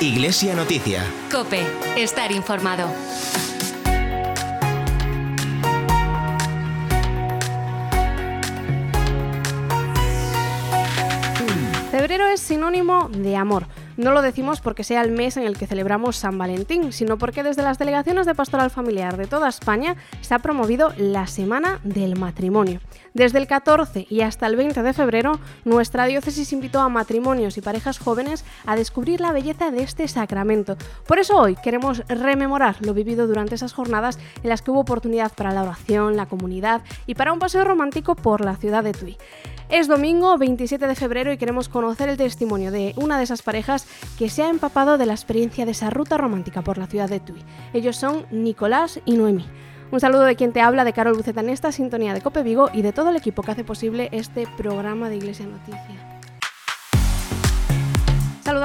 Iglesia Noticia. Cope, estar informado. Febrero es sinónimo de amor. No lo decimos porque sea el mes en el que celebramos San Valentín, sino porque desde las delegaciones de Pastoral Familiar de toda España se ha promovido la Semana del Matrimonio. Desde el 14 y hasta el 20 de febrero, nuestra diócesis invitó a matrimonios y parejas jóvenes a descubrir la belleza de este sacramento. Por eso hoy queremos rememorar lo vivido durante esas jornadas en las que hubo oportunidad para la oración, la comunidad y para un paseo romántico por la ciudad de Tui. Es domingo 27 de febrero y queremos conocer el testimonio de una de esas parejas que se ha empapado de la experiencia de esa ruta romántica por la ciudad de Tui. Ellos son Nicolás y Noemí. Un saludo de quien te habla, de Carol Buceta en esta sintonía de Cope Vigo y de todo el equipo que hace posible este programa de Iglesia Noticia.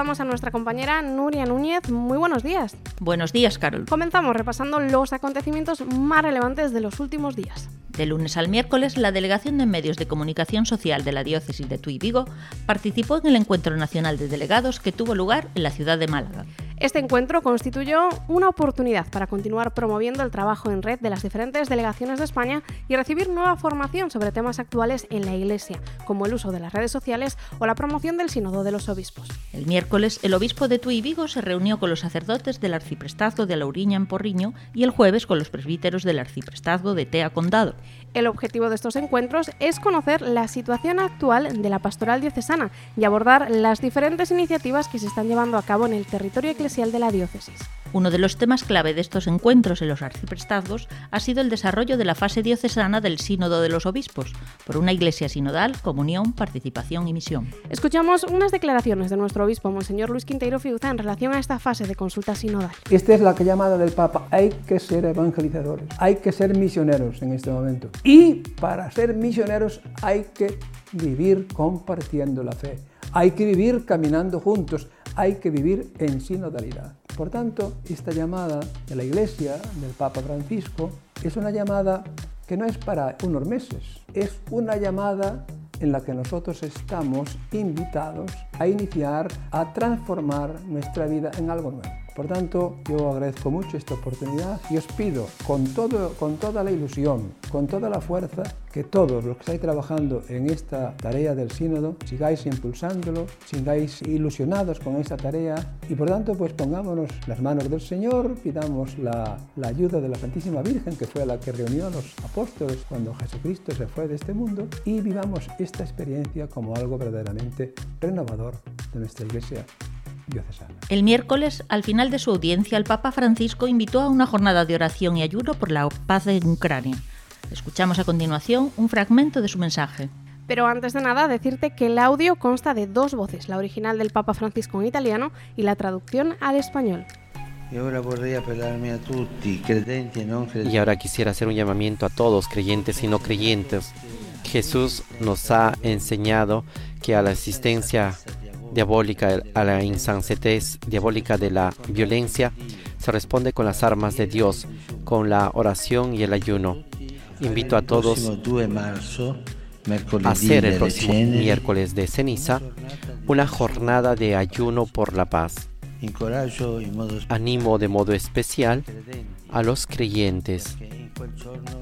Saludamos a nuestra compañera Nuria Núñez. Muy buenos días. Buenos días, Carol. Comenzamos repasando los acontecimientos más relevantes de los últimos días. De lunes al miércoles, la Delegación de Medios de Comunicación Social de la Diócesis de Tuy Vigo participó en el Encuentro Nacional de Delegados que tuvo lugar en la ciudad de Málaga. Este encuentro constituyó una oportunidad para continuar promoviendo el trabajo en red de las diferentes delegaciones de España y recibir nueva formación sobre temas actuales en la Iglesia, como el uso de las redes sociales o la promoción del Sínodo de los Obispos. El miércoles, el obispo de Tuy Vigo se reunió con los sacerdotes del arciprestazgo de Lauriña en Porriño y el jueves con los presbíteros del arciprestazgo de Tea Condado. El objetivo de estos encuentros es conocer la situación actual de la pastoral diocesana y abordar las diferentes iniciativas que se están llevando a cabo en el territorio eclesial de la diócesis. Uno de los temas clave de estos encuentros en los arciprestazgos ha sido el desarrollo de la fase diocesana del Sínodo de los Obispos, por una iglesia sinodal, comunión, participación y misión. Escuchamos unas declaraciones de nuestro obispo, Monseñor Luis Quinteiro Fiuza, en relación a esta fase de consulta sinodal. Esta es la llamada del Papa. Hay que ser evangelizadores, hay que ser misioneros en este momento. Y para ser misioneros hay que vivir compartiendo la fe, hay que vivir caminando juntos, hay que vivir en sinodalidad. Por tanto, esta llamada de la Iglesia, del Papa Francisco, es una llamada que no es para unos meses, es una llamada en la que nosotros estamos invitados a iniciar, a transformar nuestra vida en algo nuevo. Por tanto, yo agradezco mucho esta oportunidad y os pido con, todo, con toda la ilusión, con toda la fuerza, que todos los que estáis trabajando en esta tarea del sínodo sigáis impulsándolo, sigáis ilusionados con esta tarea y por tanto pues pongámonos las manos del Señor, pidamos la, la ayuda de la Santísima Virgen que fue la que reunió a los apóstoles cuando Jesucristo se fue de este mundo y vivamos esta experiencia como algo verdaderamente renovador de nuestra iglesia diocesana. El miércoles, al final de su audiencia, el Papa Francisco invitó a una jornada de oración y ayuno por la paz en Ucrania. Escuchamos a continuación un fragmento de su mensaje. Pero antes de nada, decirte que el audio consta de dos voces, la original del Papa Francisco en italiano y la traducción al español. Y ahora e quisiera hacer un llamamiento a todos, creyentes y no creyentes. Jesús nos ha enseñado que a la asistencia diabólica, a la insensatez diabólica de la violencia, se responde con las armas de Dios, con la oración y el ayuno. Invito a todos a hacer el próximo miércoles de ceniza una jornada de ayuno por la paz. Animo de modo especial a los creyentes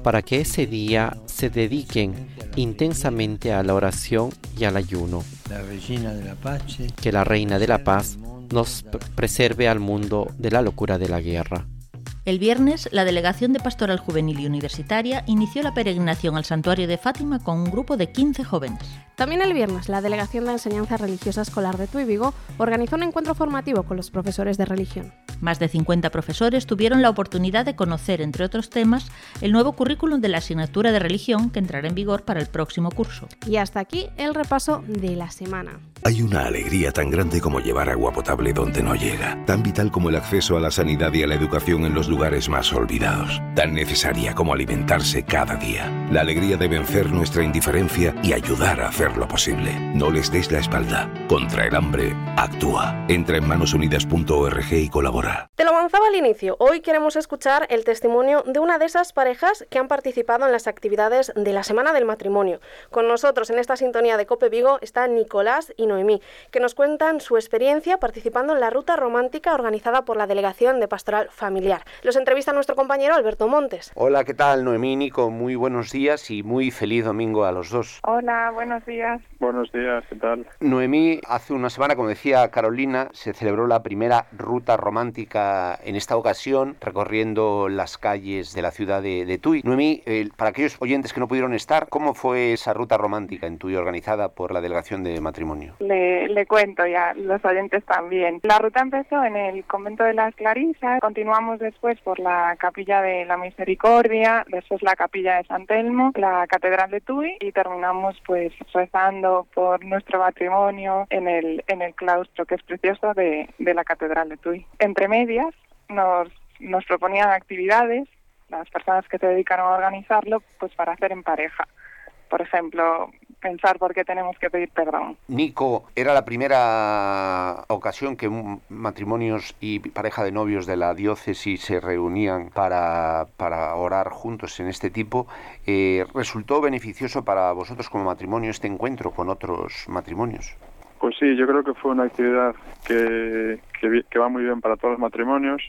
para que ese día se dediquen intensamente a la oración y al ayuno. Que la Reina de la Paz nos preserve al mundo de la locura de la guerra. El viernes, la Delegación de Pastoral Juvenil y Universitaria inició la peregrinación al Santuario de Fátima con un grupo de 15 jóvenes. También el viernes, la Delegación de Enseñanza Religiosa Escolar de Tuy Vigo organizó un encuentro formativo con los profesores de religión. Más de 50 profesores tuvieron la oportunidad de conocer, entre otros temas, el nuevo currículum de la asignatura de religión que entrará en vigor para el próximo curso. Y hasta aquí el repaso de la semana. Hay una alegría tan grande como llevar agua potable donde no llega, tan vital como el acceso a la sanidad y a la educación en los lugares más olvidados, tan necesaria como alimentarse cada día. La alegría de vencer nuestra indiferencia y ayudar a hacerlo posible. No les des la espalda. Contra el hambre, actúa. Entra en manosunidas.org y colabora. Otra. Te lo avanzaba al inicio. Hoy queremos escuchar el testimonio de una de esas parejas que han participado en las actividades de la Semana del Matrimonio. Con nosotros en esta sintonía de Cope Vigo están Nicolás y Noemí, que nos cuentan su experiencia participando en la ruta romántica organizada por la Delegación de Pastoral Familiar. Los entrevista nuestro compañero Alberto Montes. Hola, ¿qué tal Noemí y Nico? Muy buenos días y muy feliz domingo a los dos. Hola, buenos días. Buenos días, ¿qué tal? Noemí, hace una semana, como decía Carolina, se celebró la primera ruta romántica en esta ocasión, recorriendo las calles de la ciudad de, Tui. Noemí, para aquellos oyentes que no pudieron estar, ¿cómo fue esa ruta romántica en Tui organizada por la Delegación de Matrimonio? Le, le cuento ya, los oyentes también. La ruta empezó en el convento de las Clarisas, continuamos después por la capilla de la Misericordia, después la capilla de San Telmo, la catedral de Tui y terminamos pues rezando por nuestro matrimonio en el, en el claustro que es precioso de, de la catedral de Tui. Entre medias nos, nos proponían actividades las personas que se dedicaron a organizarlo pues para hacer en pareja. Por ejemplo, pensar por qué tenemos que pedir perdón. Nico, era la primera ocasión que matrimonios y pareja de novios de la diócesis se reunían para, para orar juntos en este tipo. Eh, ¿Resultó beneficioso para vosotros como matrimonio este encuentro con otros matrimonios? Pues sí, yo creo que fue una actividad que, que, va muy bien para todos los matrimonios,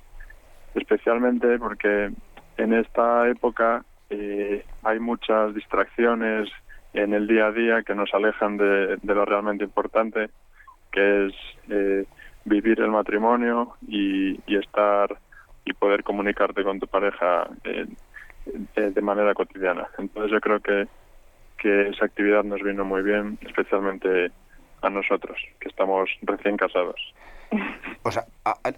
especialmente porque en esta época eh, hay muchas distracciones en el día a día que nos alejan de, lo realmente importante, que es eh, vivir el matrimonio y, estar y poder comunicarte con tu pareja eh, de manera cotidiana. Entonces yo creo que, que esa actividad nos vino muy bien, especialmente a nosotros, que estamos recién casados. O sea,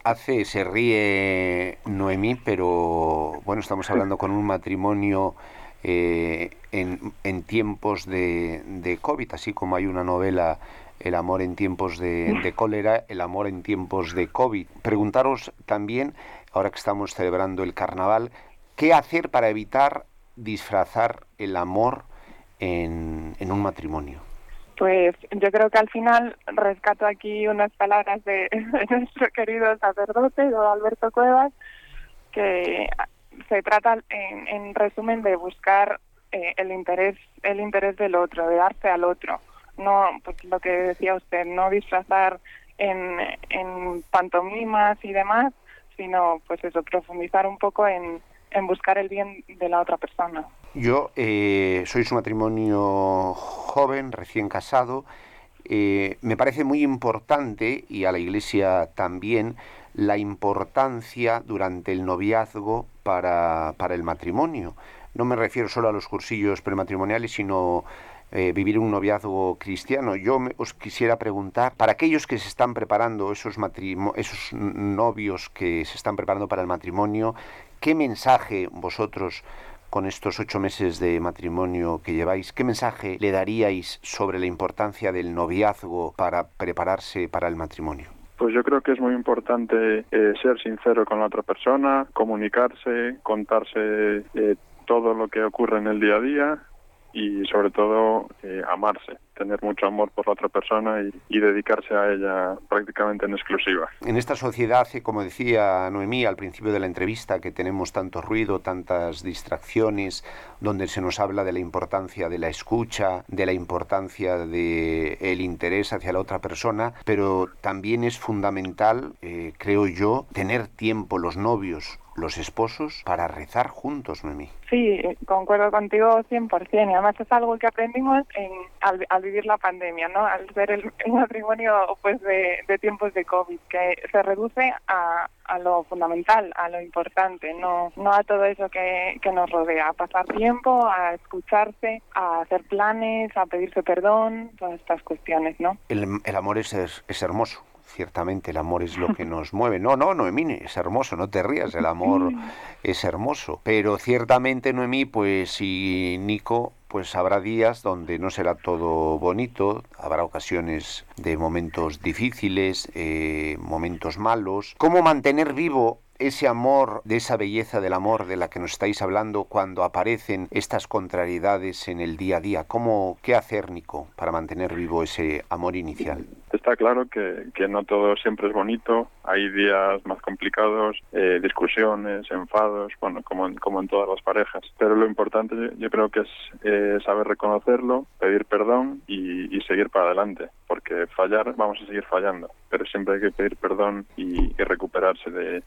hace, se ríe Noemí, pero bueno, estamos hablando con un matrimonio eh, en, tiempos de, de, COVID, así como hay una novela, El amor en tiempos de, cólera, el amor en tiempos de COVID. Preguntaros también, ahora que estamos celebrando el carnaval, ¿qué hacer para evitar disfrazar el amor en, en un matrimonio? Pues yo creo que al final rescato aquí unas palabras de, nuestro querido sacerdote, don Alberto Cuevas, que se trata en, en resumen de buscar eh, el interés el interés del otro de darse al otro. No pues lo que decía usted no disfrazar en, en pantomimas y demás sino pues eso profundizar un poco en, en buscar el bien de la otra persona yo eh, soy su matrimonio joven recién casado eh, me parece muy importante y a la iglesia también la importancia durante el noviazgo para, para el matrimonio. No me refiero solo a los cursillos prematrimoniales, sino eh, vivir un noviazgo cristiano. Yo os quisiera preguntar, para aquellos que se están preparando, esos, esos novios que se están preparando para el matrimonio, ¿qué mensaje vosotros con estos ocho meses de matrimonio que lleváis, ¿qué mensaje le daríais sobre la importancia del noviazgo para prepararse para el matrimonio? Pues yo creo que es muy importante eh, ser sincero con la otra persona, comunicarse, contarse eh, todo lo que ocurre en el día a día y sobre todo eh, amarse, tener mucho amor por la otra persona y, dedicarse a ella prácticamente en exclusiva. En esta sociedad, como decía Noemí al principio de la entrevista, que tenemos tanto ruido, tantas distracciones, donde se nos habla de la importancia de la escucha, de la importancia de el interés hacia la otra persona, pero también es fundamental, eh, creo yo, tener tiempo los novios los esposos para rezar juntos, Noemí. Sí, concuerdo contigo 100%. Y además es algo que aprendimos en, al, vivir la pandemia, ¿no? Al ser el, matrimonio pues de, tiempos de COVID, que se reduce a, a, lo fundamental, a lo importante, no, no a todo eso que, que nos rodea, a pasar tiempo, a escucharse, a hacer planes, a pedirse perdón, todas estas cuestiones, ¿no? El, el amor es, es hermoso ciertamente el amor es lo que nos mueve. No, no, Noemí, es hermoso, no te rías, el amor es hermoso. Pero ciertamente, Noemí, pues y Nico, pues habrá días donde no será todo bonito, habrá ocasiones de momentos difíciles, eh, momentos malos. ¿Cómo mantener vivo ese amor, de esa belleza del amor de la que nos estáis hablando cuando aparecen estas contrariedades en el día a día? ¿Cómo, qué hacer, Nico, para mantener vivo ese amor inicial? Está claro que, que no todo siempre es bonito, hay días más complicados, eh, discusiones, enfados, bueno, como en, como en todas las parejas. Pero lo importante yo creo que es eh, saber reconocerlo, pedir perdón y, y seguir para adelante, porque fallar vamos a seguir fallando, pero siempre hay que pedir perdón y, y recuperarse de,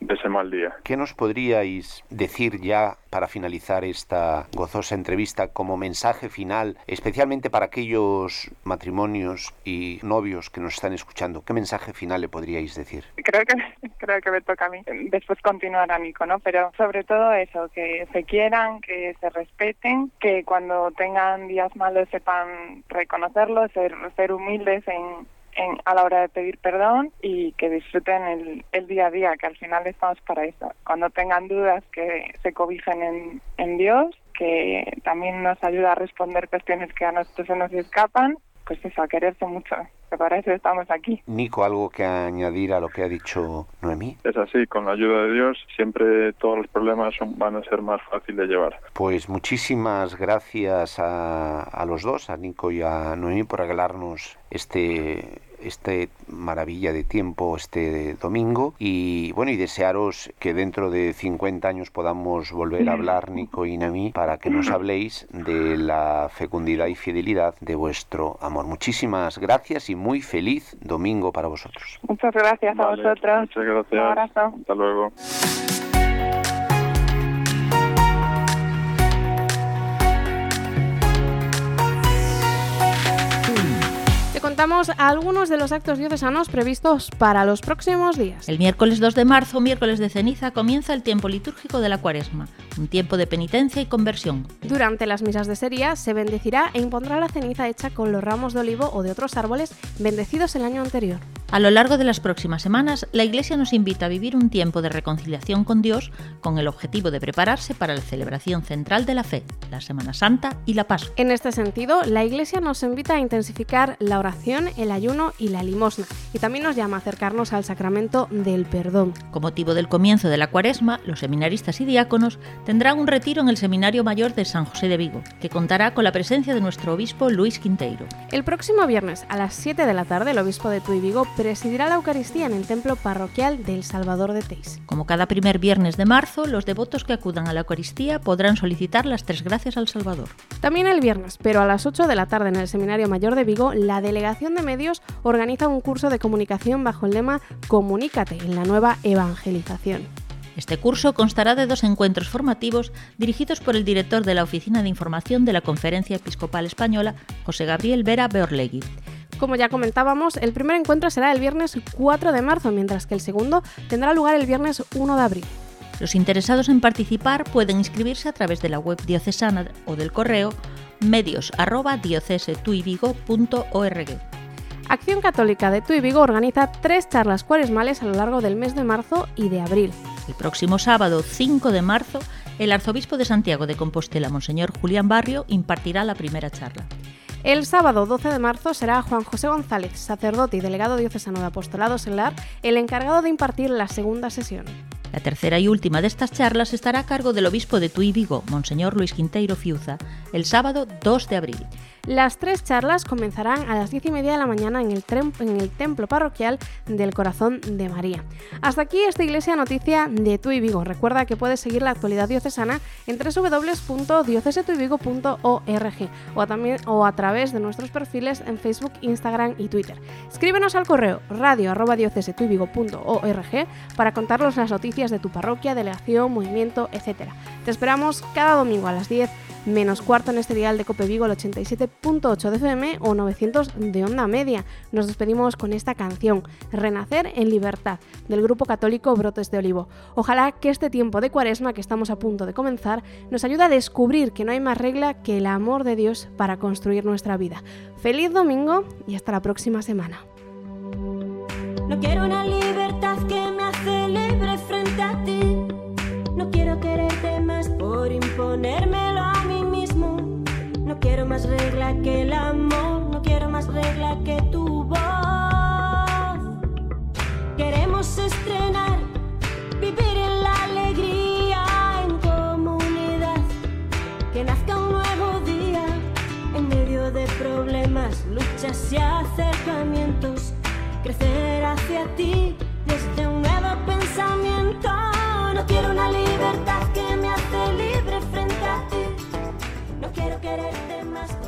de ese mal día. ¿Qué nos podríais decir ya para finalizar esta gozosa entrevista como mensaje final, especialmente para aquellos matrimonios y novios que nos están escuchando? ¿Qué mensaje final le podríais decir? Creo que creo que me toca a mí. Después continuará Nico, ¿no? Pero sobre todo eso, que se quieran, que se respeten, que cuando tengan días malos sepan reconocerlo, ser, ser humildes en en, a la hora de pedir perdón y que disfruten el, el, día a día, que al final estamos para eso. Cuando tengan dudas, que se cobijen en, en Dios, que también nos ayuda a responder cuestiones que a nosotros se nos escapan, pues eso, a quererse mucho. Que para eso estamos aquí. Nico, ¿algo que añadir a lo que ha dicho Noemí? Es así, con la ayuda de Dios siempre todos los problemas son, van a ser más fáciles de llevar. Pues muchísimas gracias a, a los dos, a Nico y a Noemí, por regalarnos este este maravilla de tiempo este domingo y bueno y desearos que dentro de 50 años podamos volver a hablar Nico y Nami para que nos habléis de la fecundidad y fidelidad de vuestro amor. Muchísimas gracias y muy feliz domingo para vosotros. Muchas gracias a Vale, vosotros. Muchas gracias. Un abrazo. Hasta luego. Te contamos algunos de los actos diocesanos previstos para los próximos días. El miércoles 2 de marzo, miércoles de ceniza, comienza el tiempo litúrgico de la cuaresma, un tiempo de penitencia y conversión. Durante las misas de serie se bendecirá e impondrá la ceniza hecha con los ramos de olivo o de otros árboles bendecidos el año anterior. A lo largo de las próximas semanas, la Iglesia nos invita a vivir un tiempo de reconciliación con Dios con el objetivo de prepararse para la celebración central de la fe, la Semana Santa y la Pascua. En este sentido, la Iglesia nos invita a intensificar la oración, el ayuno y la limosna, y también nos llama a acercarnos al sacramento del perdón. Con motivo del comienzo de la cuaresma, los seminaristas y diáconos tendrán un retiro en el Seminario Mayor de San José de Vigo, que contará con la presencia de nuestro obispo Luis Quinteiro. El próximo viernes a las 7 de la tarde, el obispo de Tuy Vigo presidirá la Eucaristía en el templo parroquial del Salvador de Teis. Como cada primer viernes de marzo, los devotos que acudan a la Eucaristía podrán solicitar las tres gracias al Salvador. También el viernes, pero a las 8 de la tarde en el Seminario Mayor de Vigo, la Delegación de Medios organiza un curso de comunicación bajo el lema Comunícate en la nueva evangelización. Este curso constará de dos encuentros formativos dirigidos por el director de la Oficina de Información de la Conferencia Episcopal Española, José Gabriel Vera Beorlegui. Como ya comentábamos, el primer encuentro será el viernes 4 de marzo, mientras que el segundo tendrá lugar el viernes 1 de abril. Los interesados en participar pueden inscribirse a través de la web diocesana o del correo medios@diocesetuivigo.org. Acción Católica de Tuy Vigo organiza tres charlas cuaresmales a lo largo del mes de marzo y de abril. El próximo sábado 5 de marzo, el arzobispo de Santiago de Compostela, Monseñor Julián Barrio, impartirá la primera charla. El sábado 12 de marzo será Juan José González, sacerdote y delegado diocesano de Apostolado Selar, el encargado de impartir la segunda sesión. La tercera y última de estas charlas estará a cargo del obispo de Tuy Vigo, Monseñor Luis Quinteiro Fiuza, el sábado 2 de abril. Las tres charlas comenzarán a las 10 y media de la mañana en el, templo parroquial del Corazón de María. Hasta aquí esta iglesia noticia de Tuy Vigo. Recuerda que puedes seguir la actualidad diocesana en www.diocesetuyvigo.org o, o a través de nuestros perfiles en Facebook, Instagram y Twitter. Escríbenos al correo radio.diocesetuyvigo.org para contarnos las noticias de tu parroquia, delegación, movimiento, etc. Te esperamos cada domingo a las 10 menos cuarto en este dial de Cope Vigo, el 87.8 de FM o 900 de onda media. Nos despedimos con esta canción, Renacer en Libertad, del grupo católico Brotes de Olivo. Ojalá que este tiempo de cuaresma que estamos a punto de comenzar nos ayude a descubrir que no hay más regla que el amor de Dios para construir nuestra vida. Feliz domingo y hasta la próxima semana. No quiero una libertad que me celebre frente a ti. No quiero quererte más por imponérmelo quiero más regla que el amor. No quiero más regla que tu voz. Queremos estrenar, vivir en la alegría, en comunidad. Que nazca un nuevo día en medio de problemas, luchas y acercamientos. crecer hacia ti desde un nuevo pensamiento. No quiero una libertad que me hace libre quiero quererte más.